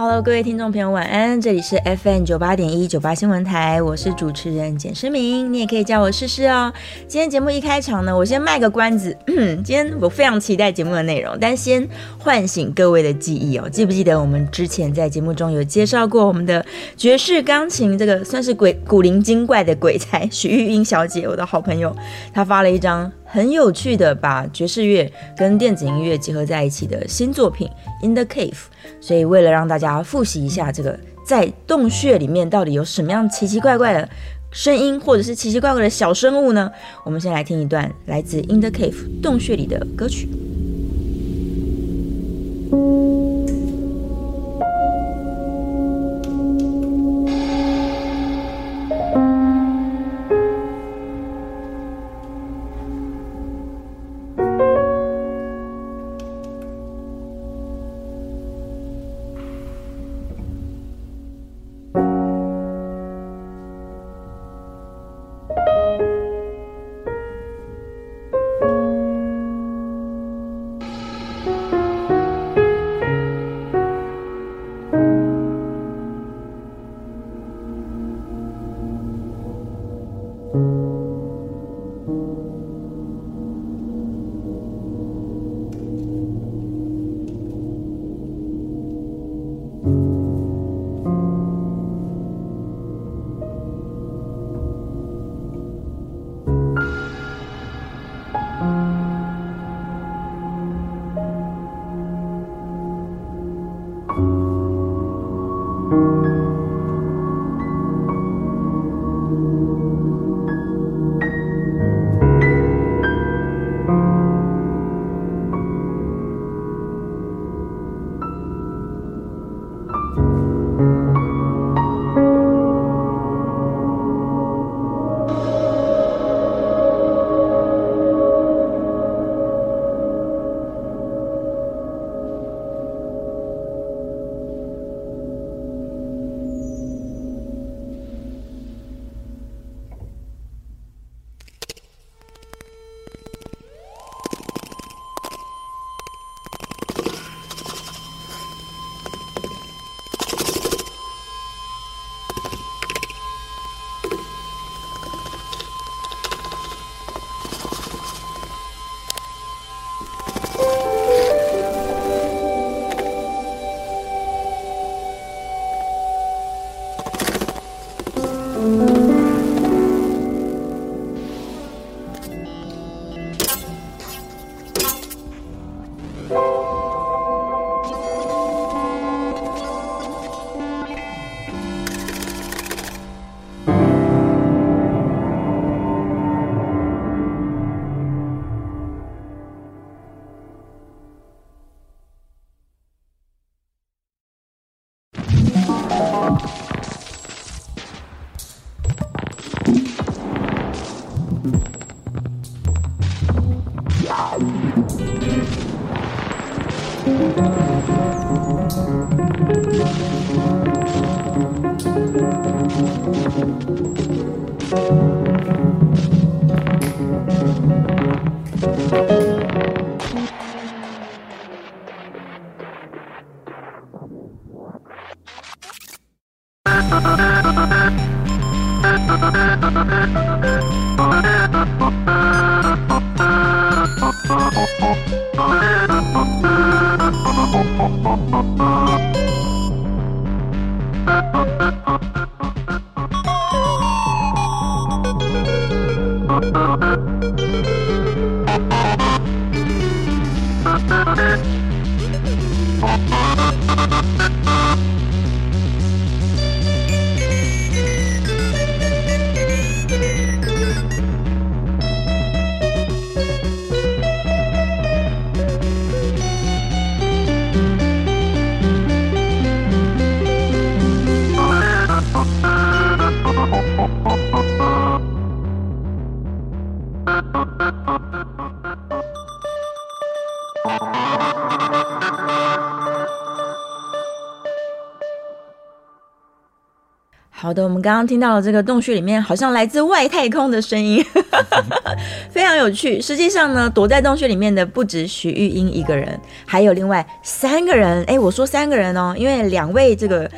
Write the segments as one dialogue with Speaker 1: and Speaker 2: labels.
Speaker 1: Hello，各位听众朋友，晚安！这里是 FM 九八点一九八新闻台，我是主持人简诗明，你也可以叫我诗诗哦。今天节目一开场呢，我先卖个关子。今天我非常期待节目的内容，但先唤醒各位的记忆哦。记不记得我们之前在节目中有介绍过我们的爵士钢琴，这个算是鬼古灵精怪的鬼才许玉英小姐，我的好朋友，她发了一张。很有趣的，把爵士乐跟电子音乐结合在一起的新作品《In the Cave》。所以，为了让大家复习一下这个在洞穴里面到底有什么样奇奇怪怪的声音，或者是奇奇怪怪的小生物呢？我们先来听一段来自《In the Cave》洞穴里的歌曲。好的，我们刚刚听到了这个洞穴里面好像来自外太空的声音，非常有趣。实际上呢，躲在洞穴里面的不止许玉英一个人，还有另外三个人。哎，我说三个人哦，因为两位这个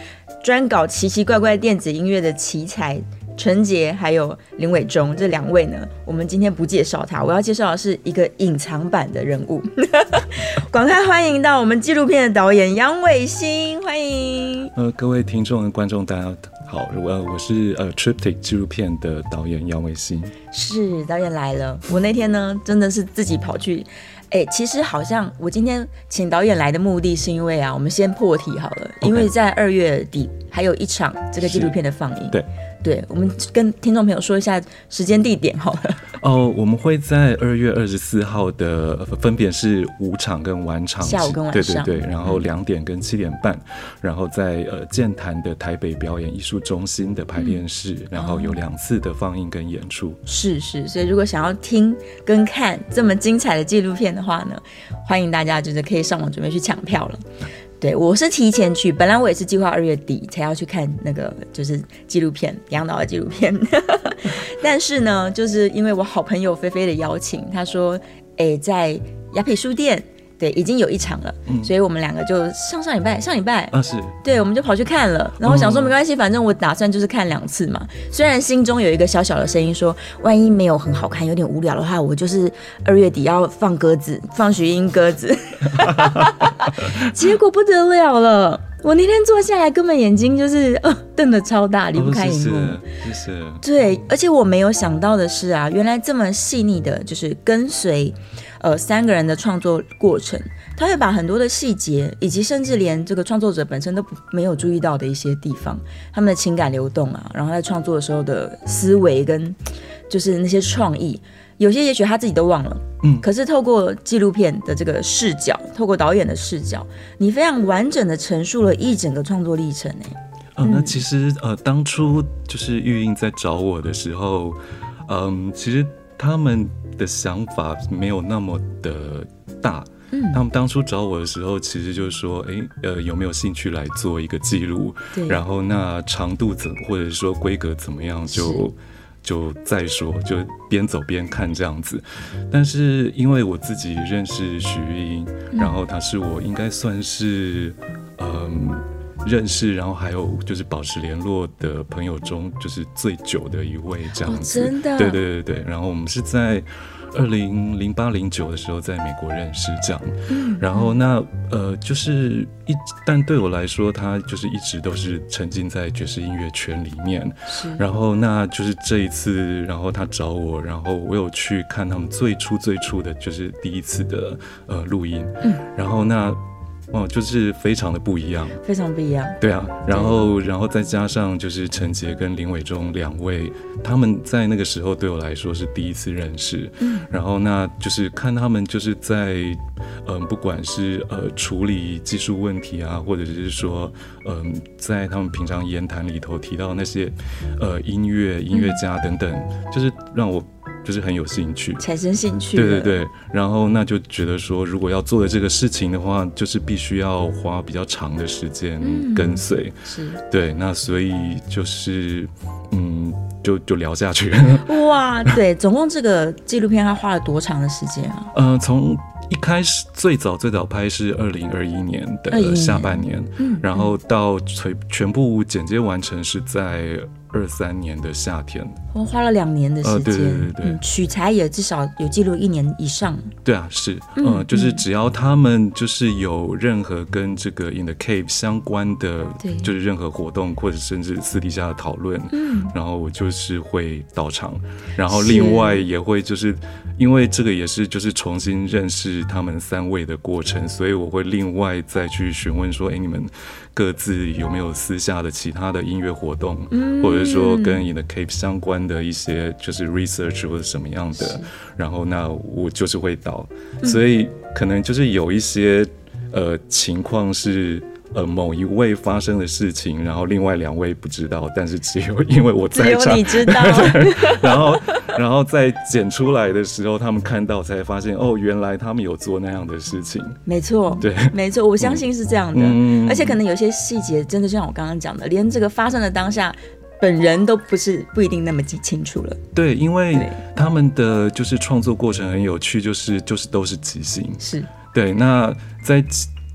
Speaker 1: 专搞奇奇怪怪电子音乐的奇才。陈杰还有林伟忠这两位呢，我们今天不介绍他，我要介绍的是一个隐藏版的人物。广开欢迎到我们纪录片的导演杨伟新，欢迎。
Speaker 2: 呃，各位听众、观众，大家好，我我是呃 Triptych 纪录片的导演杨伟新。
Speaker 1: 是导演来了，我那天呢真的是自己跑去。哎，其实好像我今天请导演来的目的是因为啊，我们先破题好了，因为在二月底还有一场这个纪录片的放映。
Speaker 2: 对。
Speaker 1: 对，我们跟听众朋友说一下时间地点好了。
Speaker 2: 哦，我们会在二月二十四号的分别是午场跟晚场，
Speaker 1: 下午跟晚
Speaker 2: 上，对对对，然后两点跟七点半，然后在呃健谈的台北表演艺术中心的排练室，然后有两次的放映跟演出。
Speaker 1: 是是，所以如果想要听跟看这么精彩的纪录片的话呢，欢迎大家就是可以上网准备去抢票了。对，我是提前去，本来我也是计划二月底才要去看那个，就是纪录片杨导的纪录片，但是呢，就是因为我好朋友菲菲的邀请，她说，哎，在雅痞书店。对，已经有一场了，所以我们两个就上上礼拜，上礼拜
Speaker 2: 啊是，
Speaker 1: 对，我们就跑去看了，然后想说没关系，反正我打算就是看两次嘛。虽然心中有一个小小的声音说，万一没有很好看，有点无聊的话，我就是二月底要放鸽子，放徐英鸽子。结果不得了了，我那天坐下来，根本眼睛就是呃瞪得超大，离不开荧幕。
Speaker 2: 谢谢。
Speaker 1: 对，而且我没有想到的是啊，原来这么细腻的，就是跟随。呃，三个人的创作过程，他会把很多的细节，以及甚至连这个创作者本身都没有注意到的一些地方，他们的情感流动啊，然后在创作的时候的思维跟就是那些创意，有些也许他自己都忘了，嗯，可是透过纪录片的这个视角，透过导演的视角，你非常完整的陈述了一整个创作历程，哎，
Speaker 2: 嗯，那其实呃，当初就是玉英在找我的时候，嗯，其实。他们的想法没有那么的大，嗯，他们当初找我的时候，其实就是说，哎，呃，有没有兴趣来做一个记录？
Speaker 1: 对，
Speaker 2: 然后那长度怎，或者是说规格怎么样，就就再说，就边走边看这样子。但是因为我自己认识徐玉英，然后她是我应该算是，嗯。认识，然后还有就是保持联络的朋友中，就是最久的一位这样子。
Speaker 1: 真的？
Speaker 2: 对对对对。然后我们是在二零零八零九的时候在美国认识这样。嗯。然后那呃就是一，但对我来说，他就是一直都是沉浸在爵士音乐圈里面。
Speaker 1: 是。
Speaker 2: 然后那就是这一次，然后他找我，然后我有去看他们最初最初的就是第一次的呃录音。嗯。然后那。哦，就是非常的不一样，
Speaker 1: 非常不一样。
Speaker 2: 对啊，然后，然后再加上就是陈杰跟林伟忠两位，他们在那个时候对我来说是第一次认识。嗯，然后那就是看他们就是在，嗯，不管是呃处理技术问题啊，或者是说，嗯，在他们平常言谈里头提到那些，呃，音乐音乐家等等，就是让我。就是很有兴趣，
Speaker 1: 产生兴趣。
Speaker 2: 对对对，然后那就觉得说，如果要做的这个事情的话，就是必须要花比较长的时间跟随。
Speaker 1: 是，
Speaker 2: 对，那所以就是，嗯，就就聊下去。
Speaker 1: 哇，对，总共这个纪录片它花了多长的时间啊？
Speaker 2: 嗯，从一开始最早最早拍是二零二一年的下半年，嗯，然后到全全部剪接完成是在。二三年的夏天，
Speaker 1: 我花了两年的时间，
Speaker 2: 对对对
Speaker 1: 取材也至少有记录一年以上。
Speaker 2: 对啊，是，嗯，就是只要他们就是有任何跟这个 In the Cave 相关的，
Speaker 1: 对，
Speaker 2: 就是任何活动或者甚至私底下的讨论，嗯，然后我就是会到场，然后另外也会就是因为这个也是就是重新认识他们三位的过程，所以我会另外再去询问说，哎，你们。各自有没有私下的其他的音乐活动，或者说跟你的 Cape 相关的一些就是 research 或者什么样的，然后那我就是会导，所以可能就是有一些呃情况是。呃，某一位发生的事情，然后另外两位不知道，但是只有因为我在场，
Speaker 1: 你知道。
Speaker 2: 然后，然后在剪出来的时候，他们看到才发现，哦，原来他们有做那样的事情。
Speaker 1: 没错，
Speaker 2: 对，
Speaker 1: 没错，我相信是这样的。而且可能有些细节，真的就像我刚刚讲的，连这个发生的当下。本人都不是不一定那么记清楚了。
Speaker 2: 对，因为他们的就是创作过程很有趣，就是就是都是即兴。
Speaker 1: 是
Speaker 2: 对，那在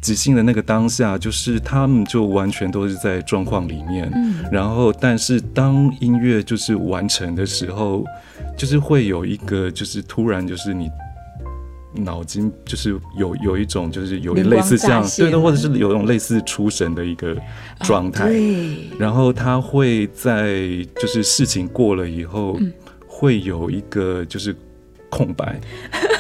Speaker 2: 即兴的那个当下，就是他们就完全都是在状况里面。嗯，然后但是当音乐就是完成的时候，就是会有一个就是突然就是你。脑筋就是有有一种就是有点类似这样，对的，或者是有一种类似出神的一个状态。
Speaker 1: 对，
Speaker 2: 然后他会在就是事情过了以后，会有一个就是空白。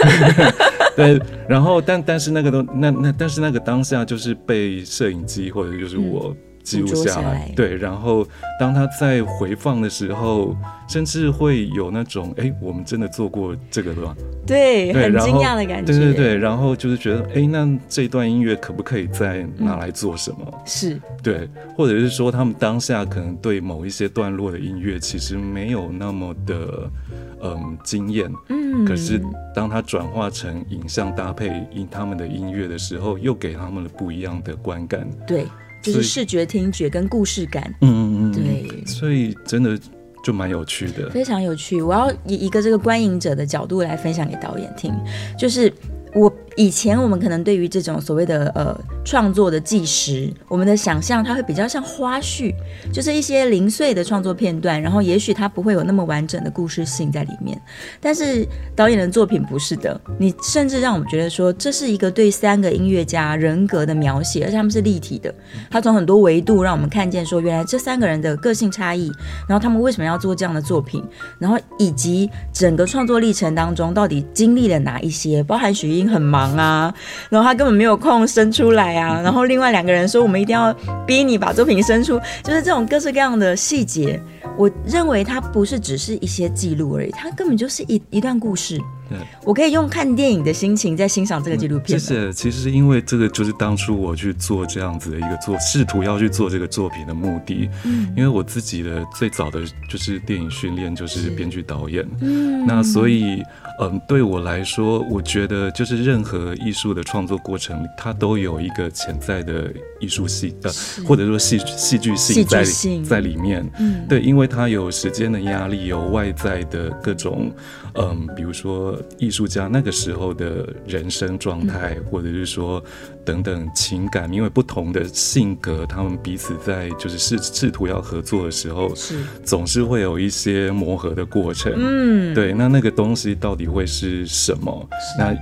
Speaker 2: 对，然后但但是那个都那那但是那个当下就是被摄影机或者就是我。记录下来，对，然后当他在回放的时候，甚至会有那种，哎，我们真的做过这个吧？
Speaker 1: 对，很惊讶的感
Speaker 2: 觉。对对对，然后就是觉得，哎，那这段音乐可不可以再拿来做什么？
Speaker 1: 是，
Speaker 2: 对，或者是说，他们当下可能对某一些段落的音乐其实没有那么的，嗯，惊艳。嗯，可是当他转化成影像搭配音他们的音乐的时候，又给他们了不一样的观感。
Speaker 1: 对。就是视觉、听觉跟故事感，
Speaker 2: 嗯嗯嗯，
Speaker 1: 对，
Speaker 2: 所以真的就蛮有趣的，
Speaker 1: 非常有趣。我要以一个这个观影者的角度来分享给导演听，就是我。以前我们可能对于这种所谓的呃创作的纪实，我们的想象它会比较像花絮，就是一些零碎的创作片段，然后也许它不会有那么完整的故事性在里面。但是导演的作品不是的，你甚至让我们觉得说这是一个对三个音乐家人格的描写，而且他们是立体的，他从很多维度让我们看见说原来这三个人的个性差异，然后他们为什么要做这样的作品，然后以及整个创作历程当中到底经历了哪一些，包含许英很忙。啊，然后他根本没有空生出来啊，然后另外两个人说我们一定要逼你把作品生出，就是这种各式各样的细节，我认为它不是只是一些记录而已，它根本就是一一段故事。对，我可以用看电影的心情在欣赏这个纪录片。
Speaker 2: 谢谢。其实因为这个，就是当初我去做这样子的一个做，试图要去做这个作品的目的。嗯，因为我自己的最早的就是电影训练就是编剧导演。嗯，那所以，嗯，对我来说，我觉得就是任何艺术的创作过程，它都有一个潜在的艺术性，呃，或者说戏戏剧性在在里面。嗯，对，因为它有时间的压力，有外在的各种，嗯，比如说。艺术家那个时候的人生状态，或者是说等等情感，因为不同的性格，他们彼此在就是试试图要合作的时候，
Speaker 1: 是
Speaker 2: 总是会有一些磨合的过程。嗯，对，那那个东西到底会是什么？那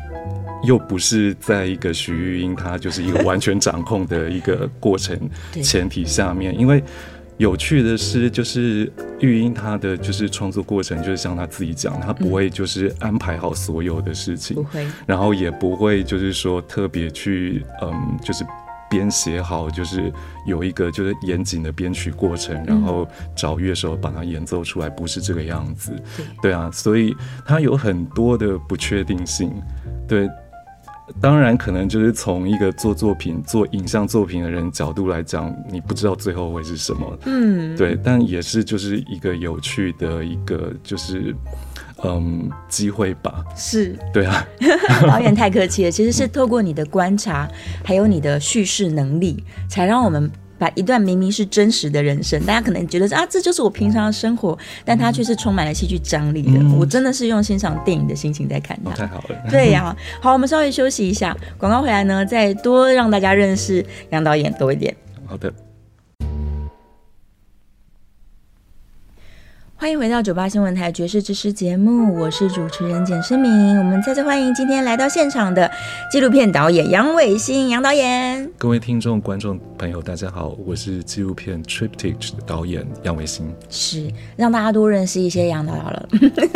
Speaker 2: 又不是在一个徐玉英她就是一个完全掌控的一个过程前提下面，因为。有趣的是，就是玉英她的就是创作过程，就是像她自己讲，她不会就是安排好所有的事情，
Speaker 1: 不会，
Speaker 2: 然后也不会就是说特别去嗯，就是编写好，就是有一个就是严谨的编曲过程，然后找乐手把它演奏出来，不是这个样子，对啊，所以它有很多的不确定性，对。当然，可能就是从一个做作品、做影像作品的人角度来讲，你不知道最后会是什么。嗯，对，但也是就是一个有趣的一个就是嗯机会吧。
Speaker 1: 是，
Speaker 2: 对啊。
Speaker 1: 导演太客气了，其实是透过你的观察，还有你的叙事能力，才让我们。把一段明明是真实的人生，大家可能觉得啊，这就是我平常的生活，但它却是充满了戏剧张力的。我真的是用欣赏电影的心情在看它。
Speaker 2: 太好了。
Speaker 1: 对呀，好，我们稍微休息一下，广告回来呢，再多让大家认识杨导演多一点。
Speaker 2: 好的。
Speaker 1: 欢迎回到九八新闻台爵士之师节目，我是主持人简诗明。我们再次欢迎今天来到现场的纪录片导演杨伟新杨导演。
Speaker 2: 各位听众、观众朋友，大家好，我是纪录片《Triptych》的导演杨伟新。
Speaker 1: 是让大家多认识一些杨导好了，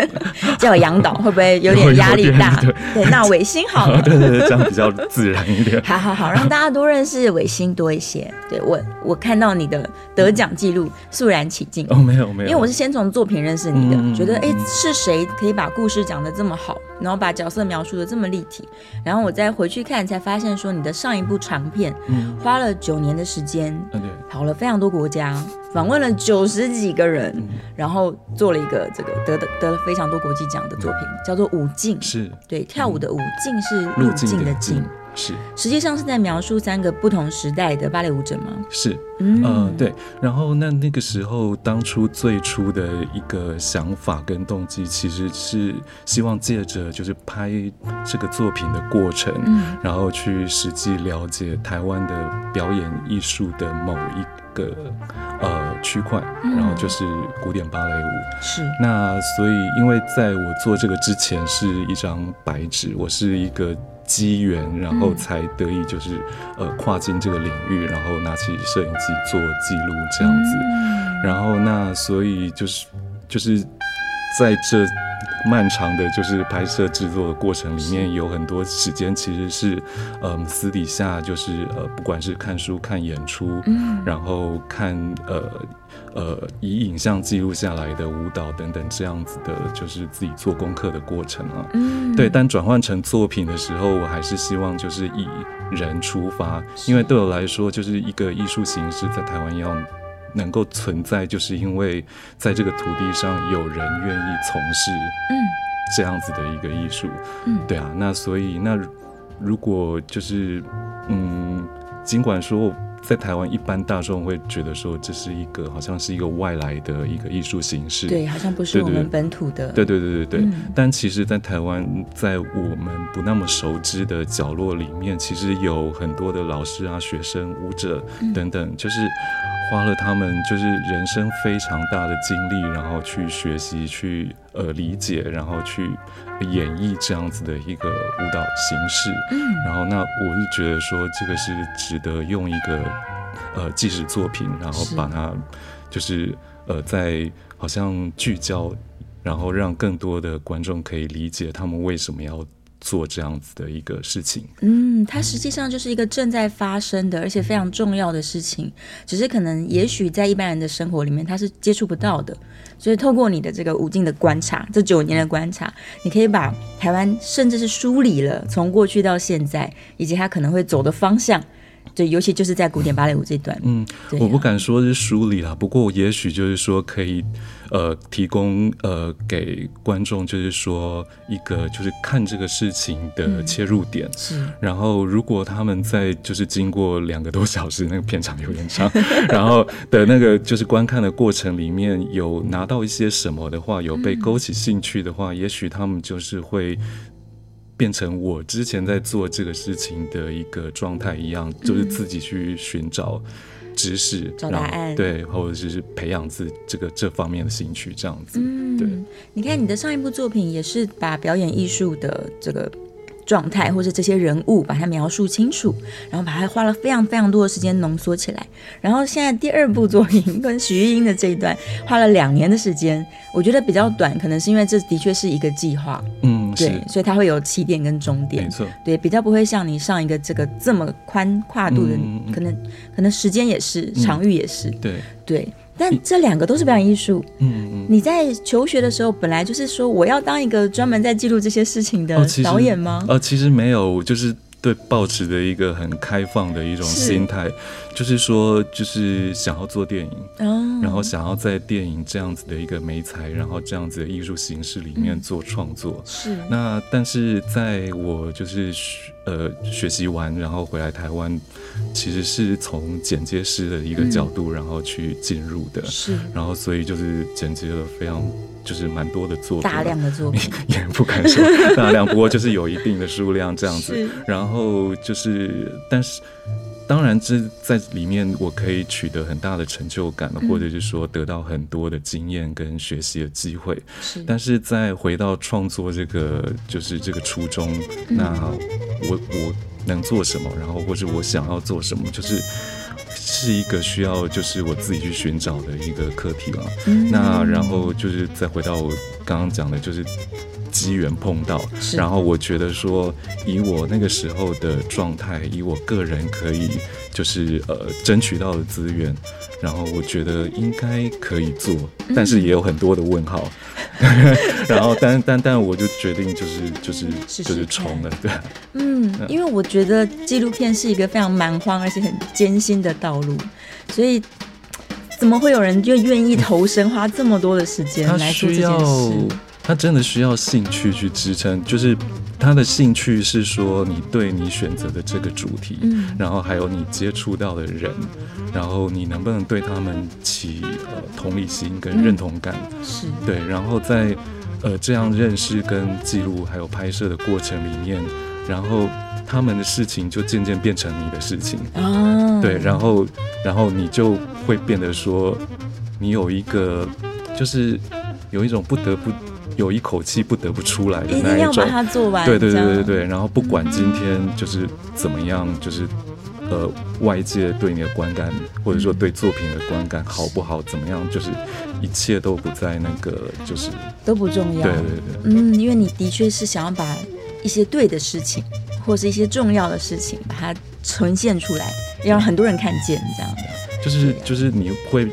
Speaker 1: 叫我杨导会不会有点压力大？对，那伟新好了，
Speaker 2: 对对对，这样比较自然一点。
Speaker 1: 好好好，让大家多认识伟新多一些。对我，我看到你的得奖记录，肃然起敬。
Speaker 2: 哦，没有没有，
Speaker 1: 因为我是先从。作品认识你的，觉得哎是谁可以把故事讲得这么好，然后把角色描述的这么立体，然后我再回去看才发现说你的上一部长片，花了九年的时间，跑了非常多国家，访问了九十几个人，然后做了一个这个得得得了非常多国际奖的作品，叫做舞镜，
Speaker 2: 是。
Speaker 1: 对跳舞的舞镜是路径的镜。
Speaker 2: 是，
Speaker 1: 实际上是在描述三个不同时代的芭蕾舞者吗？
Speaker 2: 是，嗯，对。然后那那个时候，当初最初的一个想法跟动机，其实是希望借着就是拍这个作品的过程，然后去实际了解台湾的表演艺术的某一个呃区块，然后就是古典芭蕾舞。
Speaker 1: 是。
Speaker 2: 那所以，因为在我做这个之前是一张白纸，我是一个。机缘，然后才得以就是呃跨进这个领域，然后拿起摄影机做记录这样子，然后那所以就是就是在这漫长的就是拍摄制作的过程里面，有很多时间其实是嗯私底下就是呃不管是看书、看演出，然后看呃。呃，以影像记录下来的舞蹈等等这样子的，就是自己做功课的过程啊。嗯，对。但转换成作品的时候，我还是希望就是以人出发，因为对我来说，就是一个艺术形式在台湾要能够存在，就是因为在这个土地上有人愿意从事嗯这样子的一个艺术。嗯，对啊。那所以那如果就是嗯，尽管说。在台湾，一般大众会觉得说这是一个好像是一个外来的一个艺术形式，
Speaker 1: 对，好像不是我们本土的，
Speaker 2: 对对对对对。但其实，在台湾，在我们不那么熟知的角落里面，其实有很多的老师啊、学生、舞者等等，就是花了他们就是人生非常大的精力，然后去学习、去呃理解，然后去。演绎这样子的一个舞蹈形式，嗯，然后那我是觉得说这个是值得用一个呃纪实作品，然后把它就是呃在好像聚焦，然后让更多的观众可以理解他们为什么要。做这样子的一个事情，
Speaker 1: 嗯，它实际上就是一个正在发生的，而且非常重要的事情，只是可能也许在一般人的生活里面，他是接触不到的。所以透过你的这个无尽的观察，这九年的观察，你可以把台湾甚至是梳理了从过去到现在，以及他可能会走的方向。对，尤其就是在古典芭蕾舞这段，嗯，
Speaker 2: 我不敢说是梳理了，不过也许就是说可以。呃，提供呃给观众，就是说一个就是看这个事情的切入点。
Speaker 1: 是。
Speaker 2: 然后，如果他们在就是经过两个多小时，那个片场有点长，然后的那个就是观看的过程里面有拿到一些什么的话，有被勾起兴趣的话，也许他们就是会变成我之前在做这个事情的一个状态一样，就是自己去寻找。知识
Speaker 1: 找答案，
Speaker 2: 对，或者是培养自这个这方面的兴趣，这样子。嗯，对。
Speaker 1: 你看你的上一部作品也是把表演艺术的这个。状态或者这些人物，把它描述清楚，然后把它花了非常非常多的时间浓缩起来。然后现在第二部作品 跟徐玉英的这一段花了两年的时间，我觉得比较短，可能是因为这的确是一个计划。
Speaker 2: 嗯，
Speaker 1: 对，所以它会有起点跟终点。
Speaker 2: 没错，
Speaker 1: 对，比较不会像你上一个这个这么宽跨度的，可能可能时间也是，场域也是。
Speaker 2: 对
Speaker 1: 对。但这两个都是表演艺术。嗯嗯，你在求学的时候，本来就是说我要当一个专门在记录这些事情的导演吗？
Speaker 2: 呃，其实没有，就是对抱持的一个很开放的一种心态，就是说，就是想要做电影，然后想要在电影这样子的一个媒材，然后这样子的艺术形式里面做创作。
Speaker 1: 是。
Speaker 2: 那但是在我就是呃学习完，然后回来台湾。其实是从剪接师的一个角度，然后去进入的，
Speaker 1: 是，
Speaker 2: 然后所以就是剪辑了非常就是蛮多的作品，
Speaker 1: 大量的作品
Speaker 2: 也不敢说大量，不过就是有一定的数量这样子。然后就是，但是当然这在里面我可以取得很大的成就感，或者是说得到很多的经验跟学习的机会。
Speaker 1: 是，
Speaker 2: 但是再回到创作这个就是这个初衷，那我我。能做什么，然后或者我想要做什么，就是是一个需要就是我自己去寻找的一个课题了。那然后就是再回到我刚刚讲的，就是机缘碰到，然后我觉得说以我那个时候的状态，以我个人可以就是呃争取到的资源。然后我觉得应该可以做，但是也有很多的问号。然后，但但但我就决定就是就是就是冲了，对。
Speaker 1: 嗯，因为我觉得纪录片是一个非常蛮荒而且很艰辛的道路，所以怎么会有人就愿意投身花这么多的时间来做这件事？
Speaker 2: 他真的需要兴趣去支撑，就是他的兴趣是说你对你选择的这个主题，嗯，然后还有你接触到的人，然后你能不能对他们起呃同理心跟认同感，
Speaker 1: 是。
Speaker 2: 对，然后在呃这样认识跟记录还有拍摄的过程里面，然后他们的事情就渐渐变成你的事情，
Speaker 1: 哦，
Speaker 2: 对，然后然后你就会变得说，你有一个就是有一种不得不有一口气不得不出来的
Speaker 1: 一
Speaker 2: 那一种
Speaker 1: 定要把，它做完，
Speaker 2: 对对对对对，然后不管今天就是怎么样，就是呃外界对你的观感，或者说对作品的观感好不好，怎么样，就是一切都不在那个就是
Speaker 1: 都不重要，
Speaker 2: 对对对。
Speaker 1: 嗯，因为你的确是想要把一些对的事情，或是一些重要的事情，把它呈现出来，让很多人看见，这样的。
Speaker 2: 就是就是你会，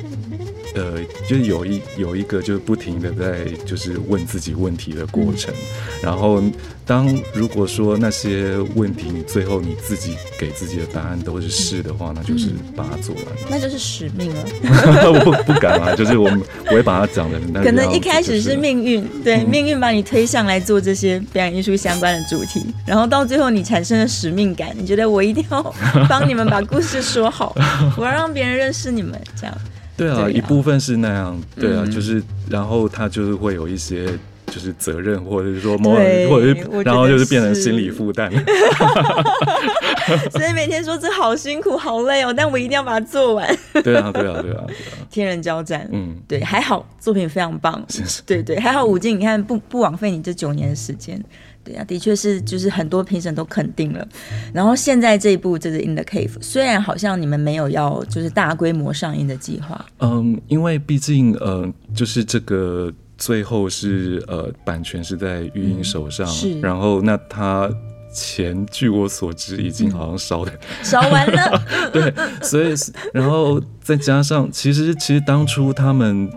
Speaker 2: 呃，就是有一有一个就是不停的在就是问自己问题的过程，然后当如果说那些问题你最后你自己给自己的答案都是是的话，那就是把它做完。
Speaker 1: 那就是使命了。
Speaker 2: 我不不敢啊，就是我们我会把它讲的那个
Speaker 1: 可能一开始
Speaker 2: 是
Speaker 1: 命运，对、命运把你推上来做这些表演艺术相关的主题，然后到最后你产生了使命感，你觉得我一定要帮你们把故事说好，我要让别人认识你们，这样。
Speaker 2: 对啊，一部分是那样，对啊，
Speaker 1: 嗯
Speaker 2: 就是然后他就是会有一些。就是责任，或者是说某，
Speaker 1: 对
Speaker 2: 或者是然后就是变成心理负担。
Speaker 1: 所以每天说这好辛苦、好累哦，但我一定要把它做完，
Speaker 2: 对啊，对啊，对啊，对啊，
Speaker 1: 天人交战。
Speaker 2: 嗯，
Speaker 1: 对，还好作品非常棒，
Speaker 2: 谢谢。
Speaker 1: 对对，还好武进，你看不不枉费你这九年的时间。对啊，的确是，就是很多评审都肯定了。然后现在这一部就是《In the Cave》，虽然好像你们没有要就是大规模上映的计划，
Speaker 2: 嗯，因为毕竟呃，就是这个最后是呃版权是在育英手上，
Speaker 1: 是
Speaker 2: 然后那他钱据我所知已经好像烧的，
Speaker 1: 烧完了，
Speaker 2: 对，所以然后再加上其实其实当初他们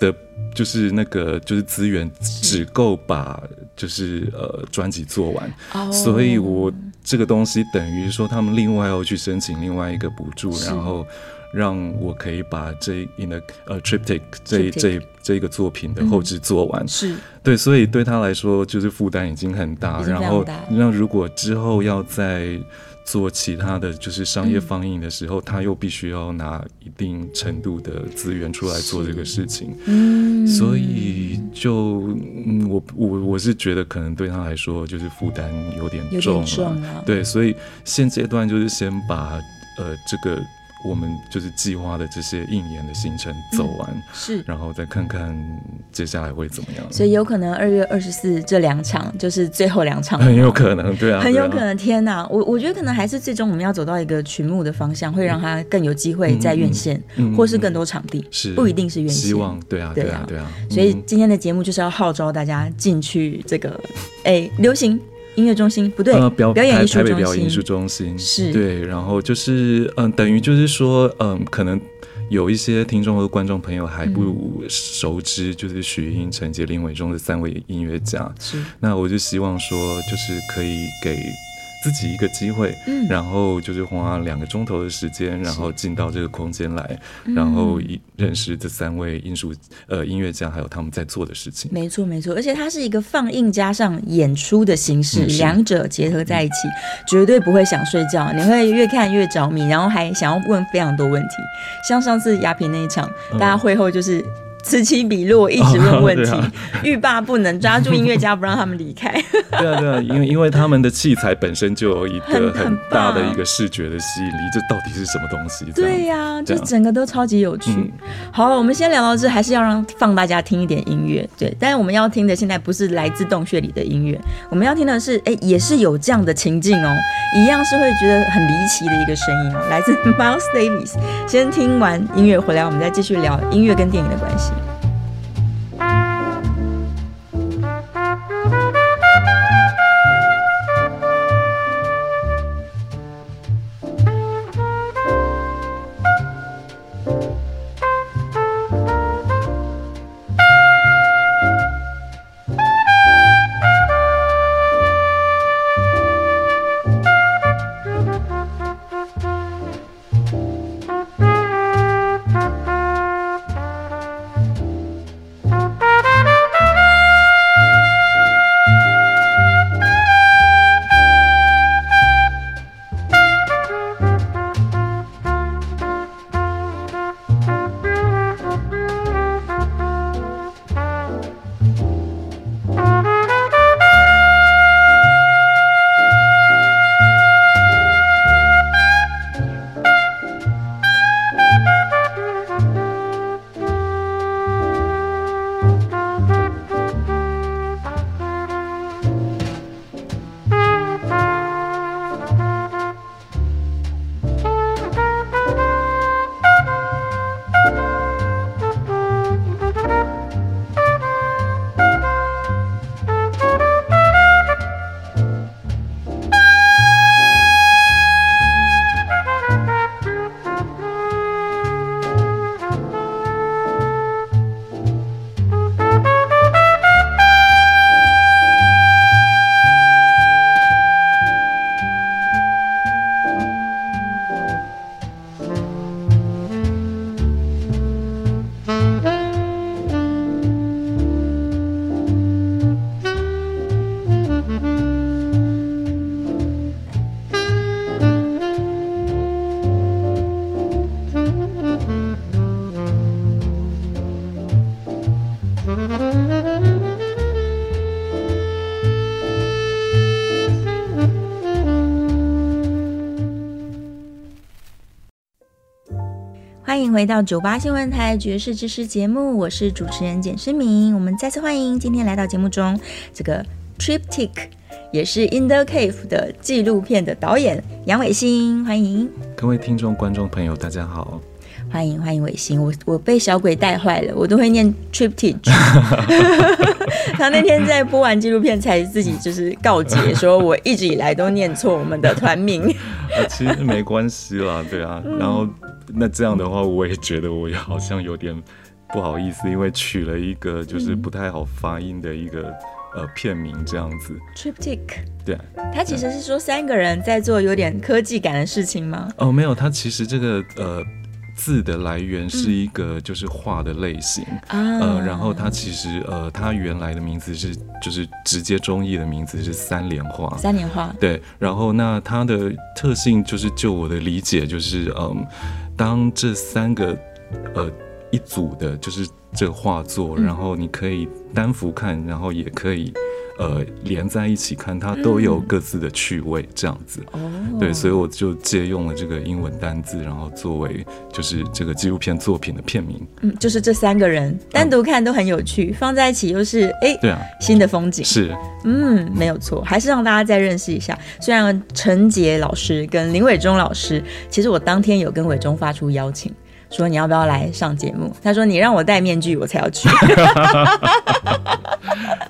Speaker 2: 的就是那个就是资源只够把就是呃专辑做完，
Speaker 1: 哦。
Speaker 2: 所以我这个东西等于说他们另外要去申请另外一个补助，然后让我可以把这 in the 呃 triptych 这这这一个作品的后置做完。
Speaker 1: 是。
Speaker 2: 对，所以对他来说就是负担已经很大，然后
Speaker 1: 大
Speaker 2: 那如果之后要再做其他的就是商业放映的时候，他又必须要拿一定程度的资源出来做这个事情，
Speaker 1: 嗯，
Speaker 2: 所以就嗯，我我我是觉得可能对他来说就是负担有点重了，
Speaker 1: 点重啊，
Speaker 2: 对，所以现阶段就是先把呃这个我们就是计划的这些应演的行程走完，
Speaker 1: 是。
Speaker 2: 然后再看看接下来会怎么样。
Speaker 1: 所以有可能二月二十四这两场就是最后两场，
Speaker 2: 很有可能，对啊，
Speaker 1: 很有可能。天哪，我我觉得可能还是最终我们要走到一个群目的方向，会让它更有机会在院线，
Speaker 2: 嗯嗯
Speaker 1: 或是更多场地，
Speaker 2: 是
Speaker 1: 不一定是院线。
Speaker 2: 希望，对啊，
Speaker 1: 对啊
Speaker 2: 对啊。
Speaker 1: 所以
Speaker 2: 嗯
Speaker 1: 今天的节目就是要号召大家进去这个，哎，流行音乐中心不对，
Speaker 2: 呃表
Speaker 1: 表演艺术
Speaker 2: 台台北表演艺术中心
Speaker 1: 是。
Speaker 2: 对，然后就是嗯，等于就是说嗯，可能有一些听众和观众朋友还不熟知，就是许英、陈杰、林伟忠的三位音乐家。
Speaker 1: 是。
Speaker 2: 那我就希望说，就是可以给自己一个机会，
Speaker 1: 嗯
Speaker 2: 然后就是花两个钟头的时间，然后进到这个空间来，
Speaker 1: 嗯
Speaker 2: 然后一认识这三位艺术呃音乐家，还有他们在做的事情。
Speaker 1: 没错没错，而且它是一个放映加上演出的形式，
Speaker 2: 嗯
Speaker 1: 两者结合在一起，绝对不会想睡觉，你会越看越着迷，然后还想要问非常多问题。像上次雅萍那一场，
Speaker 2: 嗯
Speaker 1: 大家会后就是。此起彼落，一直问问题欲罢不能，抓住音乐家不让他们离开。
Speaker 2: 对啊，对啊，因为因为他们的器材本身就有一
Speaker 1: 很
Speaker 2: 个
Speaker 1: 很
Speaker 2: 很大的一个视觉的吸引力，这到底是什么东西？
Speaker 1: 对呀、就整个都超级有趣。
Speaker 2: 嗯
Speaker 1: 好，我们先聊到这，还是要让放大家听一点音乐。对，但是我们要听的现在不是来自洞穴里的音乐，我们要听的是，哎，也是有这样的情境哦，一样是会觉得很离奇的一个声音哦，来自 Miles Davis。先听完音乐回来，我们再继续聊音乐跟电影的关系。回到九八新闻台爵士知识节目，我是主持人简诗明。我们再次欢迎今天来到节目中这个 Triptych，也是 In the Cave 的纪录片的导演杨伟新，欢迎
Speaker 2: 各位听众、观众朋友，大家好。
Speaker 1: 欢迎欢迎伟星，我我被小鬼带坏了，我都会念 triptych。他那天在播完纪录片，才自己就是告诫说，我一直以来都念错我们的团名。
Speaker 2: 其实没关系啦，对啊。然后那这样的话，我也觉得我好像有点不好意思，因为取了一个就是不太好发音的一个呃片名这样子。
Speaker 1: triptych。
Speaker 2: 对。
Speaker 1: 他其实是说三个人在做有点科技感的事情吗？
Speaker 2: 哦，没有，他其实这个呃。字的来源是一个就是画的类型，呃，然后它其实呃，它原来的名字是就是直接中译的名字是三联画，
Speaker 1: 三联画，
Speaker 2: 对，然后那它的特性就是就我的理解就是嗯，当这三个呃一组的就是这个画作，然后你可以单幅看，然后也可以。呃，连在一起看，它都有各自的趣味，这样子。哦，对，所以我就借用了这个英文单字，然后作为就是这个纪录片作品的片名。
Speaker 1: 嗯，就是这三个人单独看都很有趣，放在一起又是哎，
Speaker 2: 对啊，
Speaker 1: 新的风景
Speaker 2: 是。
Speaker 1: 嗯，没有错，还是让大家再认识一下。虽然陈杰老师跟林伟忠老师，其实我当天有跟伟忠发出邀请。说你要不要来上节目？他说你让我戴面具，我才要去。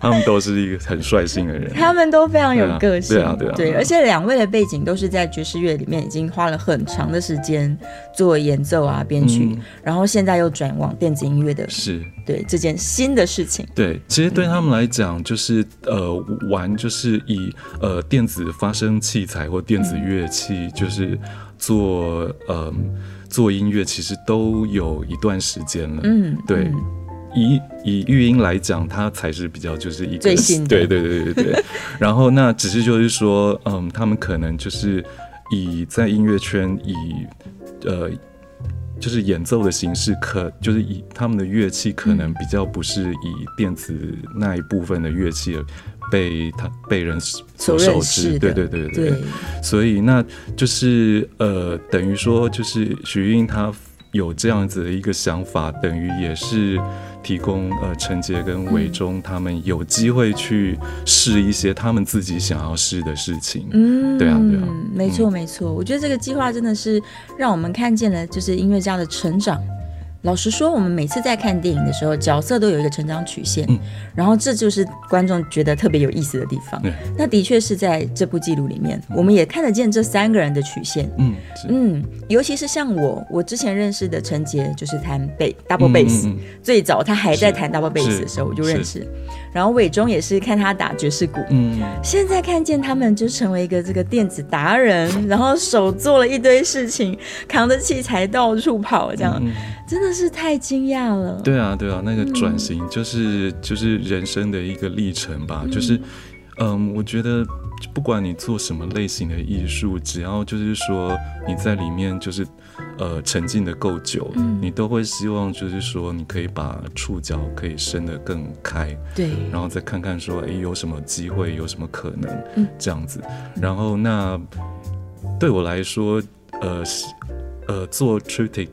Speaker 2: 他们都是一个很率性的人，
Speaker 1: 他们都非常有个性，
Speaker 2: 对啊，对啊，
Speaker 1: 对。而且两位的背景都是在爵士乐里面，已经花了很长的时间做演奏啊、编曲，然后现在又转往电子音乐的，
Speaker 2: 是
Speaker 1: 对这件新的事情。
Speaker 2: 对，其实对他们来讲，就是呃玩，就是以呃电子发声器材或电子乐器，就是做呃。做音乐其实都有一段时间了，嗯，对，以以育音来讲，它才是比较就是一个
Speaker 1: 最新的，
Speaker 2: 对对对对对。然后那只是就是说，嗯，他们可能就是以在音乐圈以呃就是演奏的形式，可就是以他们的乐器可能比较不是以电子那一部分的乐器。被他被人所熟知，对对对对，所以那就是呃，等于说就是徐英他有这样子的一个想法，等于也是提供呃陈杰跟韦忠他们有机会去试一些他们自己想要试的事情。嗯，对啊对啊，
Speaker 1: 没错没错，我觉得这个计划真的是让我们看见了就是音乐家的成长。老实说，我们每次在看电影的时候，角色都有一个成长曲线，然后这就是观众觉得特别有意思的地方。那的确是在这部记录里面，我们也看得见这三个人的曲线。嗯嗯，尤其是像我，我之前认识的陈杰，就是弹贝 double bass，最早他还在弹 double bass 的时候我就认识。然后伟忠也是看他打爵士鼓，嗯，现在看见他们就成为一个这个电子达人，然后手做了一堆事情，扛着器材到处跑，这样。真的是太惊讶了。
Speaker 2: 对啊，对啊，那个转型就是就是人生的一个历程吧。就是，嗯，我觉得不管你做什么类型的艺术，只要就是说你在里面就是呃沉浸的够久，你都会希望就是说你可以把触角可以伸得更开，
Speaker 1: 对，
Speaker 2: 然后再看看说哎有什么机会，有什么可能，嗯，这样子。然后那对我来说，呃，呃，做 triptych。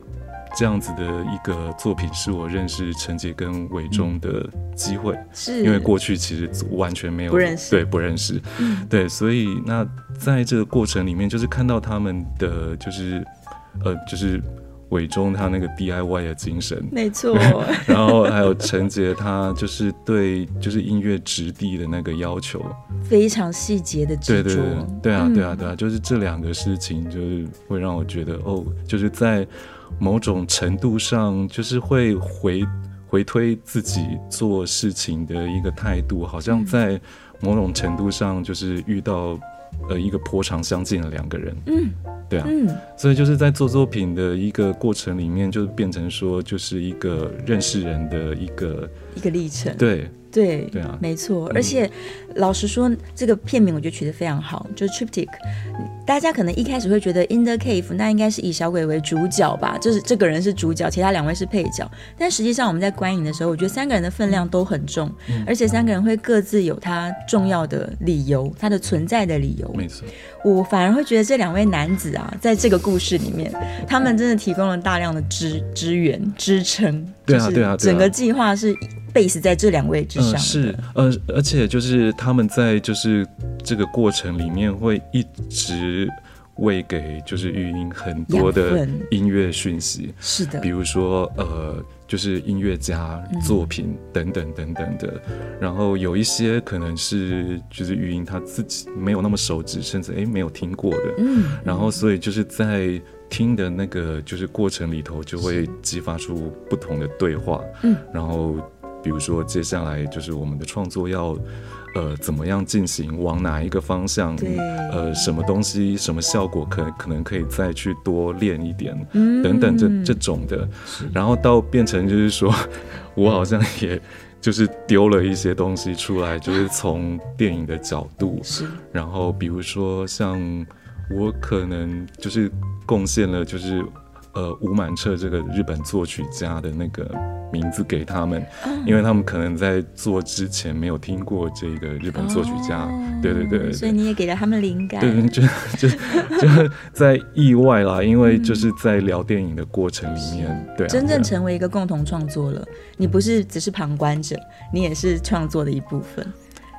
Speaker 2: 这样子的一个作品是我认识陈杰跟伟忠的机会，
Speaker 1: 是。
Speaker 2: 因为过去其实完全没有
Speaker 1: 不认识，
Speaker 2: 对不认识，对，所以那在这个过程里面，就是看到他们的就是呃就是伟忠他那个 DIY 的精神，
Speaker 1: 没错，
Speaker 2: 然后还有陈杰他就是对就是音乐质地的那个要求，
Speaker 1: 非常细节的执
Speaker 2: 着，对对对，对啊对啊对啊，就是这两个事情就是会让我觉得哦，就是在。某种程度上，就是会回回推自己做事情的一个态度，好像在某种程度上，就是遇到呃一个颇长相近的两个人。嗯，对啊，嗯，所以就是在做作品的一个过程里面，就变成说，就是一个认识人的一个
Speaker 1: 一个历程。
Speaker 2: 对
Speaker 1: 对
Speaker 2: 对啊
Speaker 1: 没错。而且老实说，这个片名我觉得取得非常好，就是 Triptych。大家可能一开始会觉得 In the Cave 那应该是以小鬼为主角吧，就是这个人是主角，其他两位是配角。但实际上我们在观影的时候，我觉得三个人的分量都很重，而且三个人会各自有他重要的理由，他的存在的理由。
Speaker 2: 没错，
Speaker 1: 我反而会觉得这两位男子啊，在这个故事里面，他们真的提供了大量的支支援、支撑。
Speaker 2: 对啊
Speaker 1: 就是
Speaker 2: 对啊对啊
Speaker 1: 整个计划是 base 在这两位之上。
Speaker 2: 嗯，是，呃，而且就是他们在就是这个过程里面会一直喂给就是育婴很多的音乐讯息，
Speaker 1: 是的。
Speaker 2: 比，如说呃，就是音乐家
Speaker 1: 嗯
Speaker 2: 作品等等等等的，然后有一些可能是就是育婴他自己没有那么熟知，甚至诶没有听过的，
Speaker 1: 嗯，
Speaker 2: 然后所以就是在听的那个就是过程里头，就会激发出不同的对话，
Speaker 1: 嗯，
Speaker 2: 然后比如说接下来就是我们的创作要。呃，怎么样进行？往哪一个方向？
Speaker 1: 对
Speaker 2: 呃，什么东西、什么效果可可能可以再去多练一点，
Speaker 1: 嗯
Speaker 2: 等等这这种的，然后到变成就是说，我好像也就是丢了一些东西出来，就是从电影的角度，
Speaker 1: 是
Speaker 2: 然后比如说像我可能就是贡献了就是呃吴满彻这个日本作曲家的那个名字给他们，因为他们可能在做之前没有听过这个日本作曲家，
Speaker 1: 哦。
Speaker 2: 对对对对
Speaker 1: 所以你也给了他们灵感。
Speaker 2: 对，就就就在意外啦，因为就是在聊电影的过程里面，对啊，
Speaker 1: 真正成为一个共同创作了，你不是只是旁观者，你也是创作的一部分。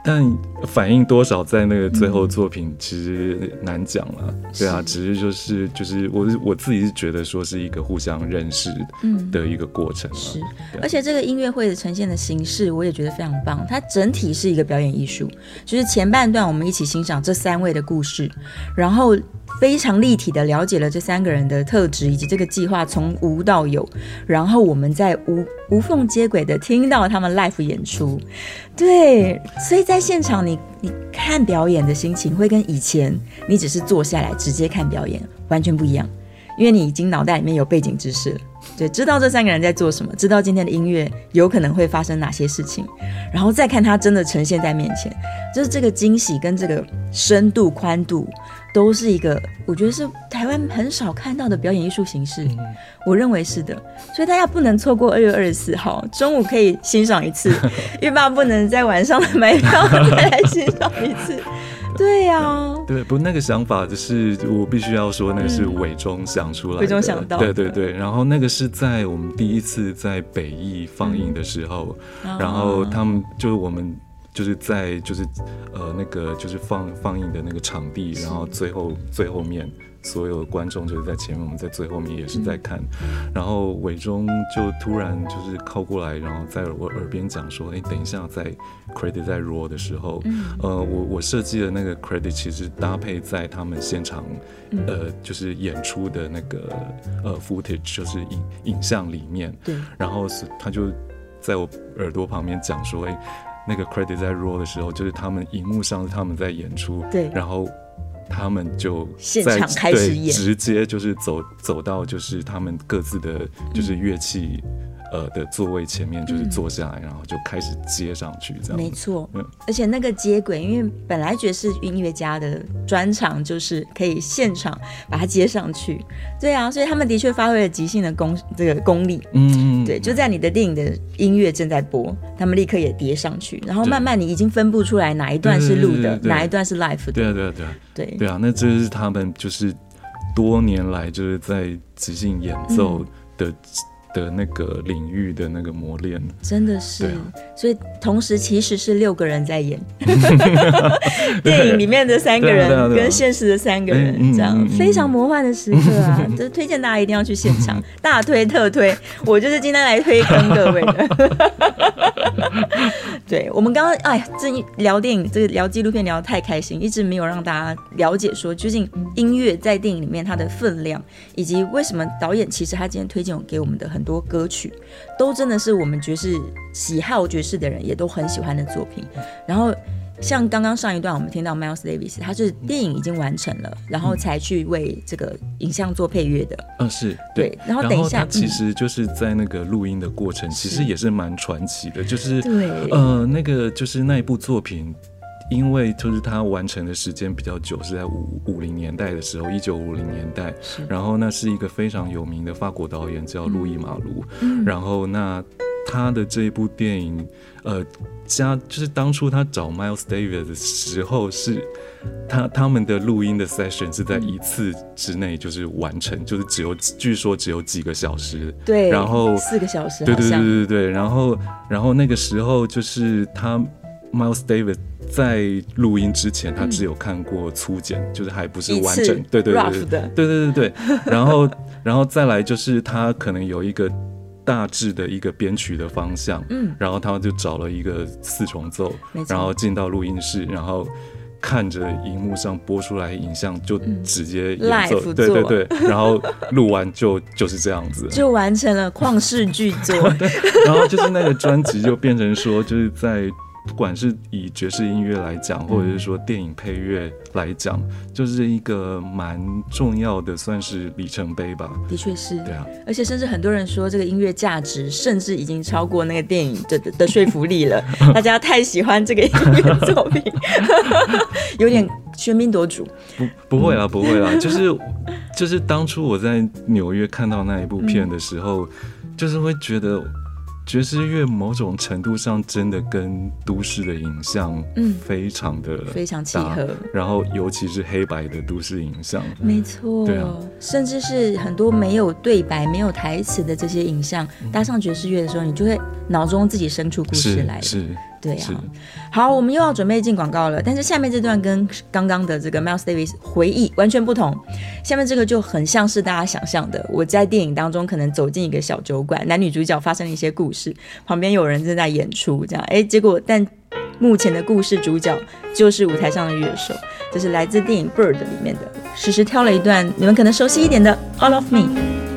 Speaker 2: 但反映多少在那个最后作品，其实难讲了。对啊，只是就是就是我我自己是觉得说是一个互相认识
Speaker 1: 嗯
Speaker 2: 的一个过程啊。
Speaker 1: 是，而且这个音乐会的呈现的形式，我也觉得非常棒。它整体是一个表演艺术，就是前半段我们一起欣赏这三位的故事，然后非常立体的了解了这三个人的特质以及这个计划从无到有，然后我们在无无缝接轨的听到他们 live 演出。对，所以在现场你你看表演的心情会跟以前你只是坐下来直接看表演完全不一样，因为你已经脑袋里面有背景知识了。对，知道这三个人在做什么，知道今天的音乐有可能会发生哪些事情，然后再看它真的呈现在面前，就是这个惊喜跟这个深度宽度，都是一个我觉得是台湾很少看到的表演艺术形式，我认为是的，所以大家不能错过二月二十四号中午可以欣赏一次，欲罢不能在晚上的买票再来欣赏一次，对呀、
Speaker 2: 对，不，那个想法就是我必须要说，那个是伪装想出来的。
Speaker 1: 伟忠想到。的
Speaker 2: 对对对，然后那个是在我们第一次在北艺放映的时候，
Speaker 1: 嗯。
Speaker 2: 然后他们就是我们就是在就是呃那个就是放放映的那个场地，然后最后最后面。所有观众就是在前面，我们在最后面也是在看，然后伟忠就突然就是靠过来，然后在我耳边讲说：“哎，等一下，在 credit 在 roll 的时候，呃，我我设计的那个 credit 其实搭配在他们现场，呃，就是演出的那个呃 footage，就是影影像里面，
Speaker 1: 对，
Speaker 2: 然后是他就在我耳朵旁边讲说，哎，那个 credit 在 roll 的时候，就是他们荧幕上是他们在演出，
Speaker 1: 对
Speaker 2: 然后。他们就在
Speaker 1: 现场开始
Speaker 2: 对
Speaker 1: 演
Speaker 2: 直接就是走走到就是他们各自的就是乐器、呃的座位前面，就是坐下来，然后就开始接上去这样。
Speaker 1: 没错。
Speaker 2: 嗯，
Speaker 1: 而且那个接轨，因为本来爵士音乐家的专长就是可以现场把它接上去，对啊，所以他们的确发挥了即兴的功这个功力。
Speaker 2: 嗯，
Speaker 1: 对，就在你的电影的音乐正在播，他们立刻也叠上去，然后慢慢你已经分不出来哪一段是录的，
Speaker 2: 对对对对。
Speaker 1: 哪一段是 live 的。
Speaker 2: 对啊，对啊，对。啊，
Speaker 1: 对。
Speaker 2: 对啊，那这是他们就是多年来就是在即兴演奏的、的那个领域的那个磨练。
Speaker 1: 真的是，
Speaker 2: 啊。
Speaker 1: 所以同时其实是六个人在演，电影里面的三个人跟现实的三个人，这样。非常魔幻的时刻啊！就是推荐大家一定要去现场，大推特推，我就是今天来推跟各位的。对我们刚刚哎呀，这一聊电影，这个聊纪录片聊得太开心，一直没有让大家了解说究竟音乐在电影里面它的分量，以及为什么导演其实他今天推荐给我们的很多歌曲，都真的是我们爵士喜好爵士的人也都很喜欢的作品。然后像刚刚上一段我们听到 Miles Davis，他是电影已经完成了，然后才去为这个影像做配乐的。
Speaker 2: 嗯，是
Speaker 1: 对。然后等一下，
Speaker 2: 其实就是在那个录音的过程，其实也是蛮传奇的，就是
Speaker 1: 对，
Speaker 2: 呃，那个就是那一部作品。因为就是他完成的时间比较久，是在五五零年代的时候，一九五零年代。然后那是一个非常有名的法国导演叫路易马卢。然后那他的这一部电影，呃，加就是当初他找 Miles Davis 的时候，是他他们的录音的 session 是在一次之内就是完成，就是只有据说只有几个小时。
Speaker 1: 对。
Speaker 2: 然后
Speaker 1: 四个小时。
Speaker 2: 对对对对对。然后然后那个时候就是他 Miles Davis。在录音之前，他只有看过粗剪，就是还不是完整。对对对对对对对对。然后，然后再来就是他可能有一个大致的一个编曲的方向，嗯，然后他们就找了一个四重奏，然后进到录音室，然后看着荧幕上播出来影像，就直接演奏，对对对，然后录完就 就是这样子，
Speaker 1: 就完成了旷世巨作。
Speaker 2: 然后就是那个专辑就变成说，就是在。不管是以爵士音乐来讲，或者是说电影配乐来讲，就是一个蛮重要的，算是里程碑吧。
Speaker 1: 的确是，
Speaker 2: 对啊。
Speaker 1: 而且甚至很多人说，这个音乐价值甚至已经超过那个电影的 的说服力了。大家太喜欢这个音乐作品，有点喧宾夺主。
Speaker 2: 不，不会啦，不会啦。就是就是当初我在纽约看到那一部片的时候，就是会觉得。爵士乐某种程度上真的跟都市的影像，嗯，非常的
Speaker 1: 非常契合。
Speaker 2: 然后尤其是黑白的都市影像，
Speaker 1: 没错，
Speaker 2: 对啊，
Speaker 1: 甚至是很多没有对白、没有台词的这些影像，搭上爵士乐的时候，你就会脑中自己生出故事来。
Speaker 2: 是。
Speaker 1: 对啊，好，我们又要准备进广告了。但是下面这段跟刚刚的这个 Miles Davis 回忆完全不同。下面这个就很像是大家想象的，我在电影当中可能走进一个小酒馆，男女主角发生了一些故事，旁边有人正在演出，这样，哎，结果但目前的故事主角就是舞台上的乐手，这是来自电影 Bird 里面的，实时挑了一段你们可能熟悉一点的 All of Me。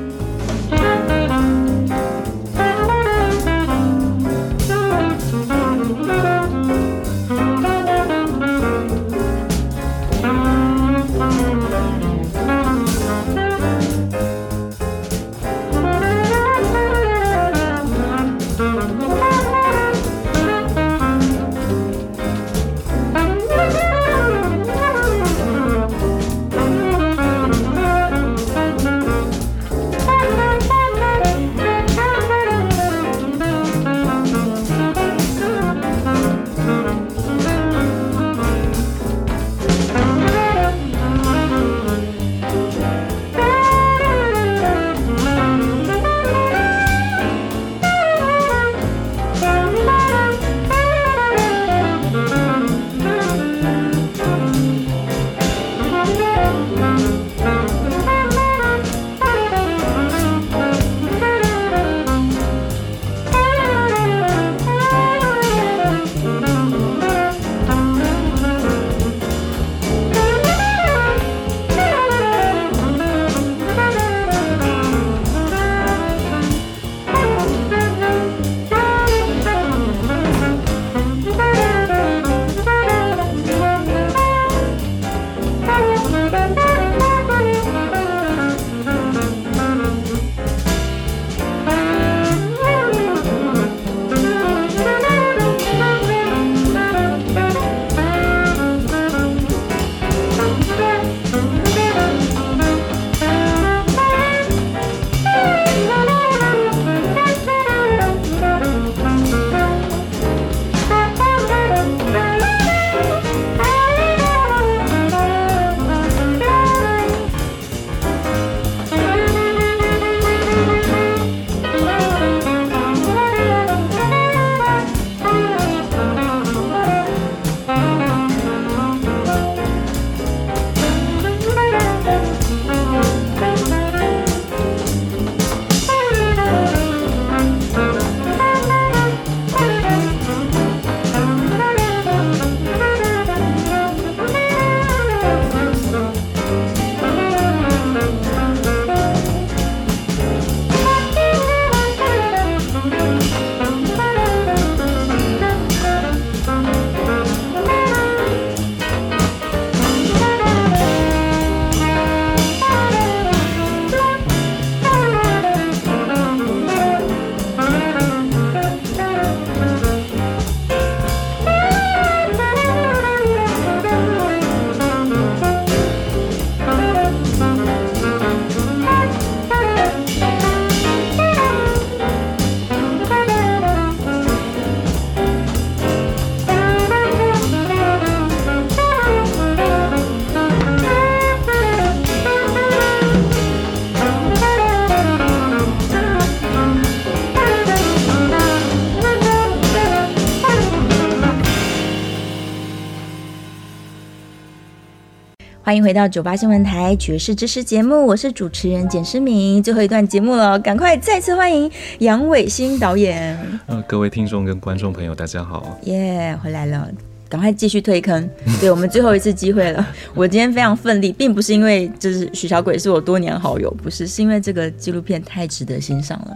Speaker 1: 欢迎回到九八新闻台爵士知识节目，我是主持人简诗明。最后一段节目了，赶快再次欢迎杨伟新导演。
Speaker 2: 呃，各位听众跟观众朋友，大家好。
Speaker 1: 耶，回来了，赶快继续推坑，对我们最后一次机会了。我今天非常奋力，并不是因为就是许小鬼是我多年好友，不是，是因为这个纪录片太值得欣赏了。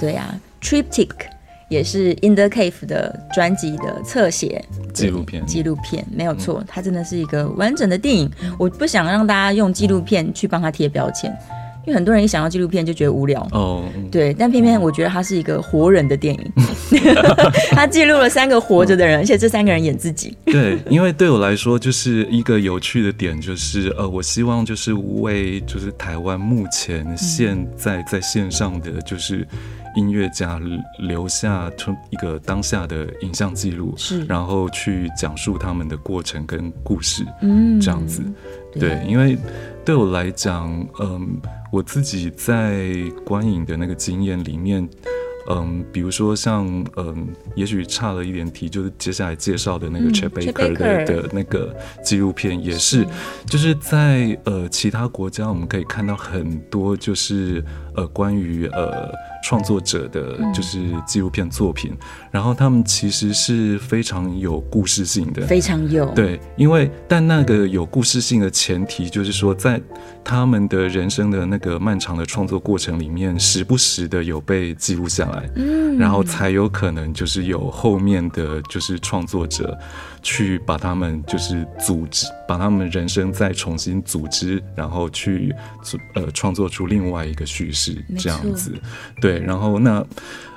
Speaker 1: 对呀，Triptych。也是 In the Cave 的专辑的侧写
Speaker 2: 纪录片，
Speaker 1: 纪录片没有错，它真的是一个完整的电影。我不想让大家用纪录片去帮他贴标签。因为很多人一想到纪录片就觉得无聊哦，对，但偏偏我觉得它是一个活人的电影，他记录了三个活着的人，而且这三个人演自己。
Speaker 2: 对，因为对我来说就是一个有趣的点，就是呃，我希望就是为就是台湾目前现在在线上的就是音乐家留下出一个当下的影像记录，
Speaker 1: 是，
Speaker 2: 然后去讲述他们的过程跟故事，嗯，这样子，对，因为对我来讲，嗯。我自己在观影的那个经验里面，嗯，比如说像嗯，也许差了一点题，就是接下来介绍的那个 Chet Baker 的的那个纪录片，也是，就是在呃其他国家我们可以看到很多就是呃关于呃。创作者的就是纪录片作品，然后他们其实是非常有故事性的，
Speaker 1: 非常有。
Speaker 2: 对，因为但那个有故事性的前提就是说，在他们的人生的那个漫长的创作过程里面，时不时的有被记录下来，嗯，然后才有可能就是有后面的就是创作者。去把他们就是组织，把他们人生再重新组织，然后去组呃创作出另外一个叙事这样子，对，然后那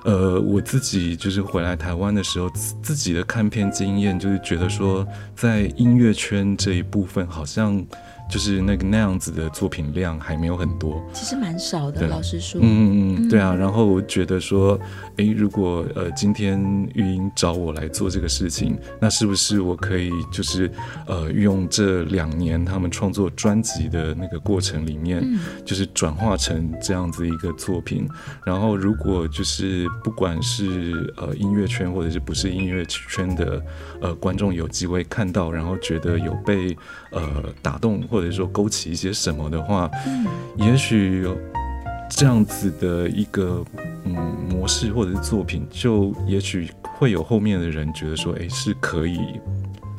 Speaker 2: 呃我自己就是回来台湾的时候，自己的看片经验就是觉得说，在音乐圈这一部分好像。就是那个那样子的作品量还没有很多，
Speaker 1: 其实蛮少的。老实说，
Speaker 2: 嗯嗯嗯，对啊。然后我觉得说，哎，如果呃今天玉英找我来做这个事情，那是不是我可以就是呃用这两年他们创作专辑的那个过程里面，就是转化成这样子一个作品。然后如果就是不管是呃音乐圈或者是不是音乐圈的呃观众有机会看到，然后觉得有被呃打动或或者说勾起一些什么的话，嗯，也许这样子的一个嗯模式或者是作品，就也许会有后面的人觉得说，哎，是可以，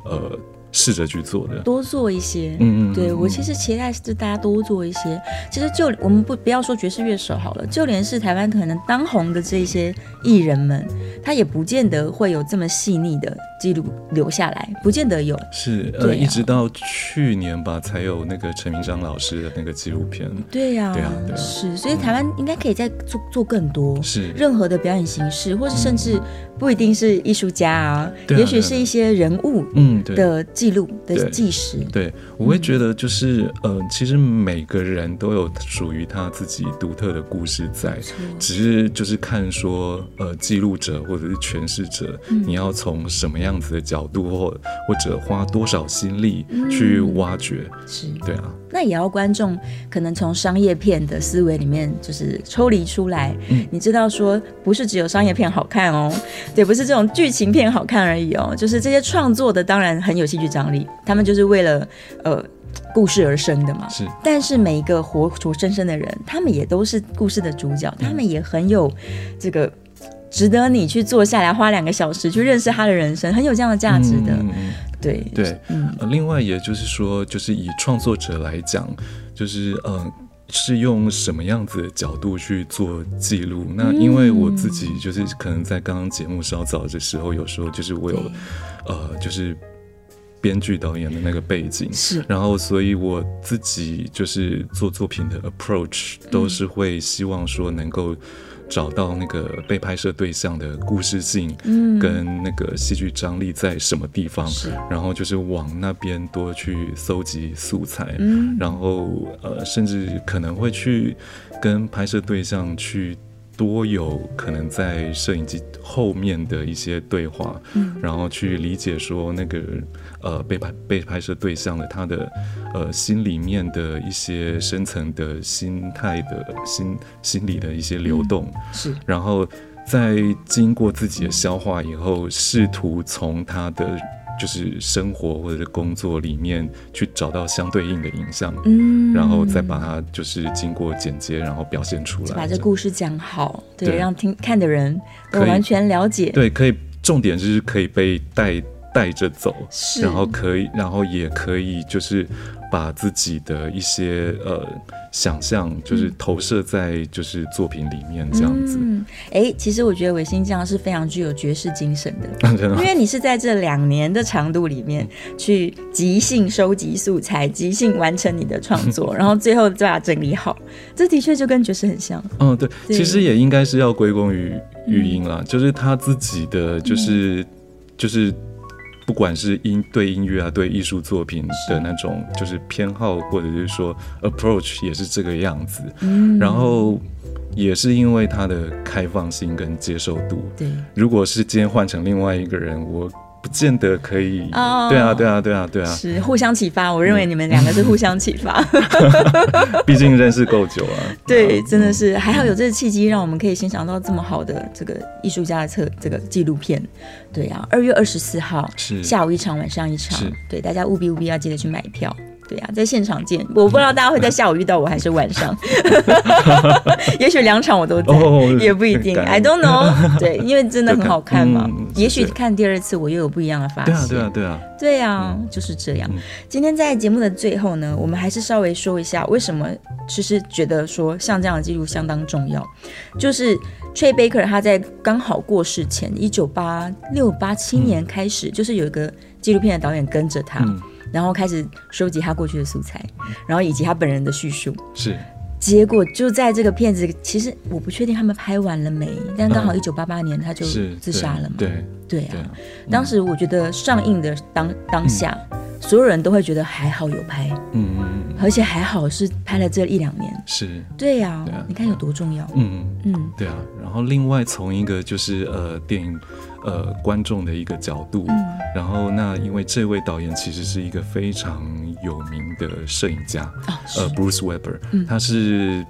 Speaker 2: 呃。试着去做的，
Speaker 1: 多做一些。嗯嗯，对我其实期待是大家多做一些。其实就我们不不要说爵士乐手好了，就连是台湾可能当红的这些艺人们，他也不见得会有这么细腻的记录留下来，不见得有。
Speaker 2: 是，呃，一直到去年吧，才有那个陈明章老师的那个纪录片。
Speaker 1: 对呀，
Speaker 2: 对呀，
Speaker 1: 是。所以台湾应该可以再做做更多。
Speaker 2: 是，
Speaker 1: 任何的表演形式，或是甚至不一定是艺术家啊，也许是一些人物，嗯，的。记录的纪实，
Speaker 2: 对我会觉得就是，呃，其实每个人都有属于他自己独特的故事在，只是就是看说，呃，记录者或者是诠释者，你要从什么样子的角度或或者花多少心力去挖掘，
Speaker 1: 是。
Speaker 2: 对啊。
Speaker 1: 那也要观众可能从商业片的思维里面就是抽离出来，你知道说不是只有商业片好看哦，对，不是这种剧情片好看而已哦，就是这些创作的当然很有戏剧张力，他们就是为了呃故事而生的嘛。
Speaker 2: 是，
Speaker 1: 但是每一个活活生生的人，他们也都是故事的主角，他们也很有这个值得你去坐下来花两个小时去认识他的人生，很有这样的价值的。对
Speaker 2: 对，嗯，另外也就是说，就是以创作者来讲，就是呃，是用什么样子的角度去做记录？那因为我自己就是可能在刚刚节目稍早的时候，有时候就是我有呃，就是编剧导演的那个背景，
Speaker 1: 是，
Speaker 2: 然后所以我自己就是做作品的 approach 都是会希望说能够。找到那个被拍摄对象的故事性，嗯，跟那个戏剧张力在什么地方，然后就是往那边多去搜集素材，嗯，然后呃，甚至可能会去跟拍摄对象去。多有可能在摄影机后面的一些对话，嗯，然后去理解说那个呃被拍被拍摄对象的他的呃心里面的一些深层的心态的心心理的一些流动，
Speaker 1: 是，
Speaker 2: 然后在经过自己的消化以后，试图从他的。就是生活或者是工作里面去找到相对应的影像，
Speaker 1: 嗯
Speaker 2: 然后再把它就是经过剪接，然后表现出来。
Speaker 1: 把这故事讲好，对，
Speaker 2: 对
Speaker 1: 让听看的人都完全了解。
Speaker 2: 对，可以重点就是可以被带带着走，
Speaker 1: 是
Speaker 2: 然后可以，然后也可以就是把自己的一些呃想象，就是投射在就是作品里面这样子。
Speaker 1: 嗯，哎，其实我觉得伟星这样是非常具有爵士精神的。
Speaker 2: 的
Speaker 1: 因为你是在这两年的长度里面去即兴收集素材，即兴完成你的创作，然后最后再把它整理好，这的确就跟爵士很像。
Speaker 2: 嗯，对，
Speaker 1: 对
Speaker 2: 其实也应该是要归功于语音啦，就是他自己的，就是、就是。不管是音对音乐啊，对艺术作品的那种就是偏好，或者是说 approach 也是这个样子。
Speaker 1: 嗯，
Speaker 2: 然后也是因为他的开放性跟接受度。
Speaker 1: 对，
Speaker 2: 如果是今天换成另外一个人，我不见得可以。
Speaker 1: 哦
Speaker 2: 对啊，对啊，对啊，对啊，
Speaker 1: 是互相启发。我认为你们两个是互相启发。
Speaker 2: 毕竟认识够久啊。
Speaker 1: 对，真的是还好有这个契机，让我们可以欣赏到这么好的这个艺术家的策这个纪录片。对啊，二月二十四号
Speaker 2: 是
Speaker 1: 下午一场，晚上一场
Speaker 2: 是。
Speaker 1: 对，大家务必务必要记得去买票。对啊，在现场见。我不知道大家会在下午遇到我还是晚上，也许两场我都在，
Speaker 2: 哦
Speaker 1: 也不一定。I don't know。对，因为真的很好看嘛。
Speaker 2: 嗯
Speaker 1: 也许看第二次我又有不一样的发现。
Speaker 2: 对啊，对啊，对啊。
Speaker 1: 对啊，就是这样。今天在节目的最后呢，我们还是稍微说一下为什么其实觉得说像这样的记录相当重要。就是 Trey Baker 他在刚好过世前，一九八六八七年开始，就是有一个纪录片的导演跟着他，
Speaker 2: 嗯
Speaker 1: 然后开始收集他过去的素材，然后以及他本人的叙述。
Speaker 2: 是
Speaker 1: 结果就在这个片子，其实我不确定他们拍完了没，但刚好一九八八年他就是自杀了嘛。
Speaker 2: 对
Speaker 1: 对啊，当时我觉得上映的当当下，所有人都会觉得还好有拍，
Speaker 2: 嗯嗯嗯，
Speaker 1: 而且还好是拍了这一两年。
Speaker 2: 是
Speaker 1: 对呀、你看有多重要。
Speaker 2: 嗯。
Speaker 1: 嗯，
Speaker 2: 对啊，然后另外从一个就是呃电影呃观众的一个角度，
Speaker 1: 嗯。
Speaker 2: 然后那因为这位导演其实是一个非常有名的摄影家，
Speaker 1: 哦，
Speaker 2: 呃 Bruce Weber，、
Speaker 1: 嗯。
Speaker 2: 他是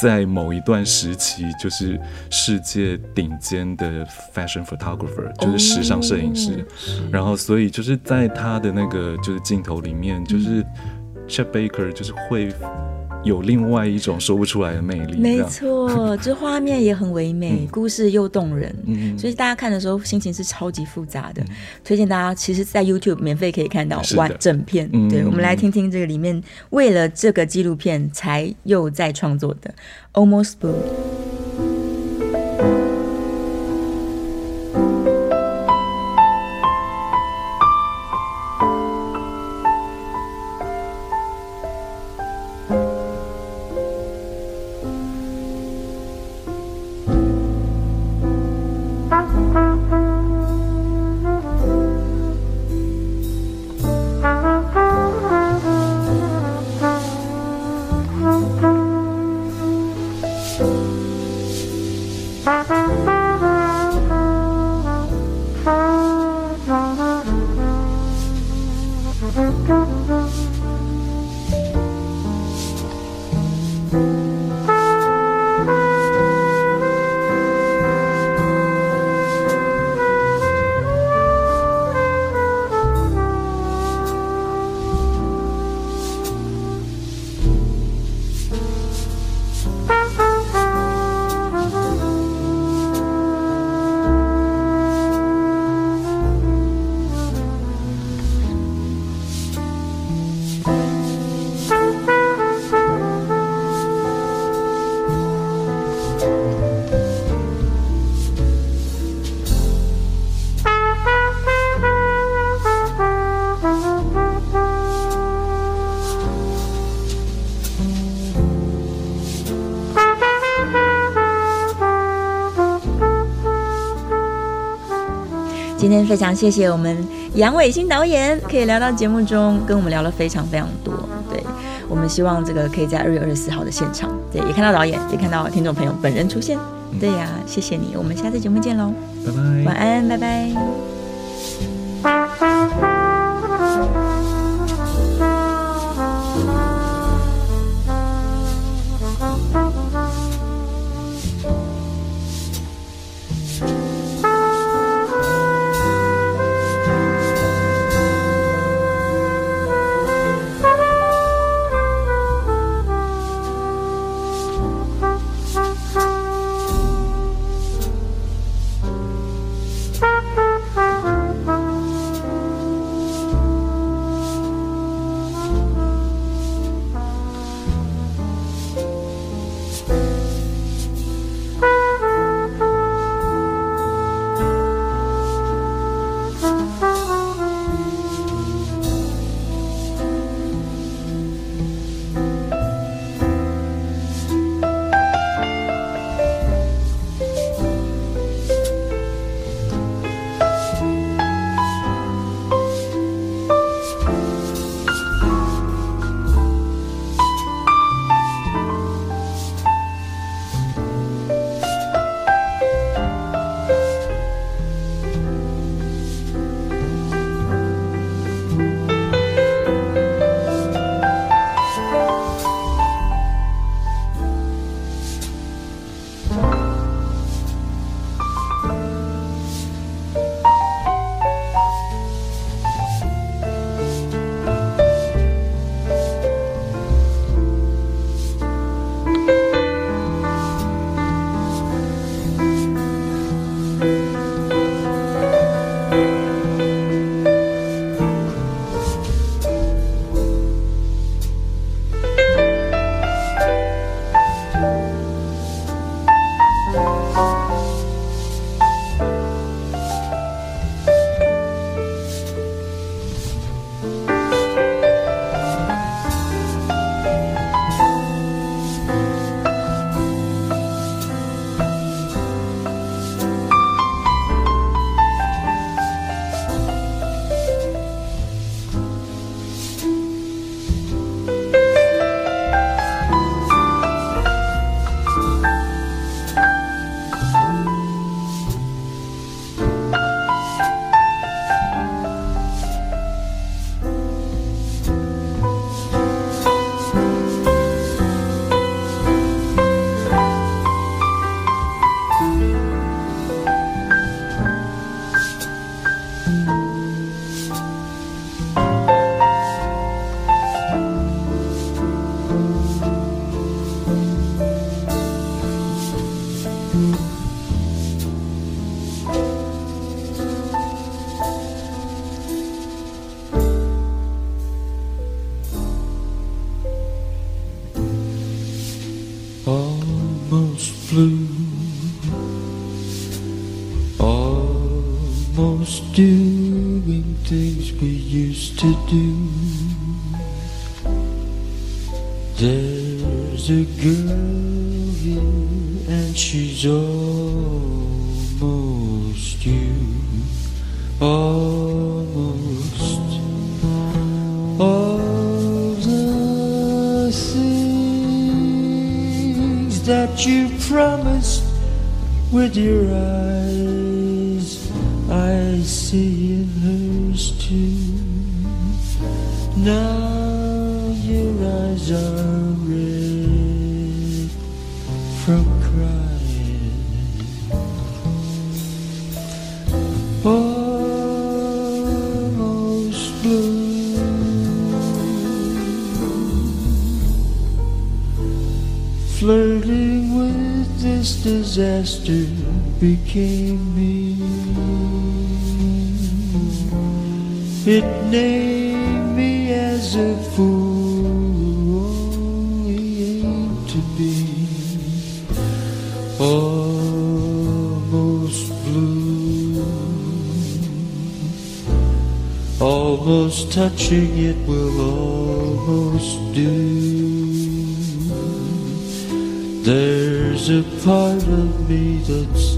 Speaker 2: 在某一段时期就是世界顶尖的 fashion photographer，就是时尚摄影师，然后所以就是在他的那个就是镜头里面，就是 Chet Baker 就是会有另外一种说不出来的魅力，
Speaker 1: 没错，这画面也很唯美，故事又动人。
Speaker 2: 嗯。
Speaker 1: 所以大家看的时候心情是超级复杂的，推荐大家其实，在 YouTube 免费可以看到完整片。
Speaker 2: 嗯。
Speaker 1: 对，我们来听听这个里面为了这个纪录片才又在创作的 Almost Blue。天非常谢谢我们杨伟新导演，可以聊到节目中，跟我们聊了非常非常多。对我们希望这个可以在二月二十四号的现场，对，也看到导演，也看到听众朋友本人出现。对呀、谢谢你，我们下次节目见喽，
Speaker 2: 拜拜，
Speaker 1: 晚安，拜拜。
Speaker 3: this disaster became me. It named me as a fool, only to be almost blue, almost touching it will almost do. a part of me that's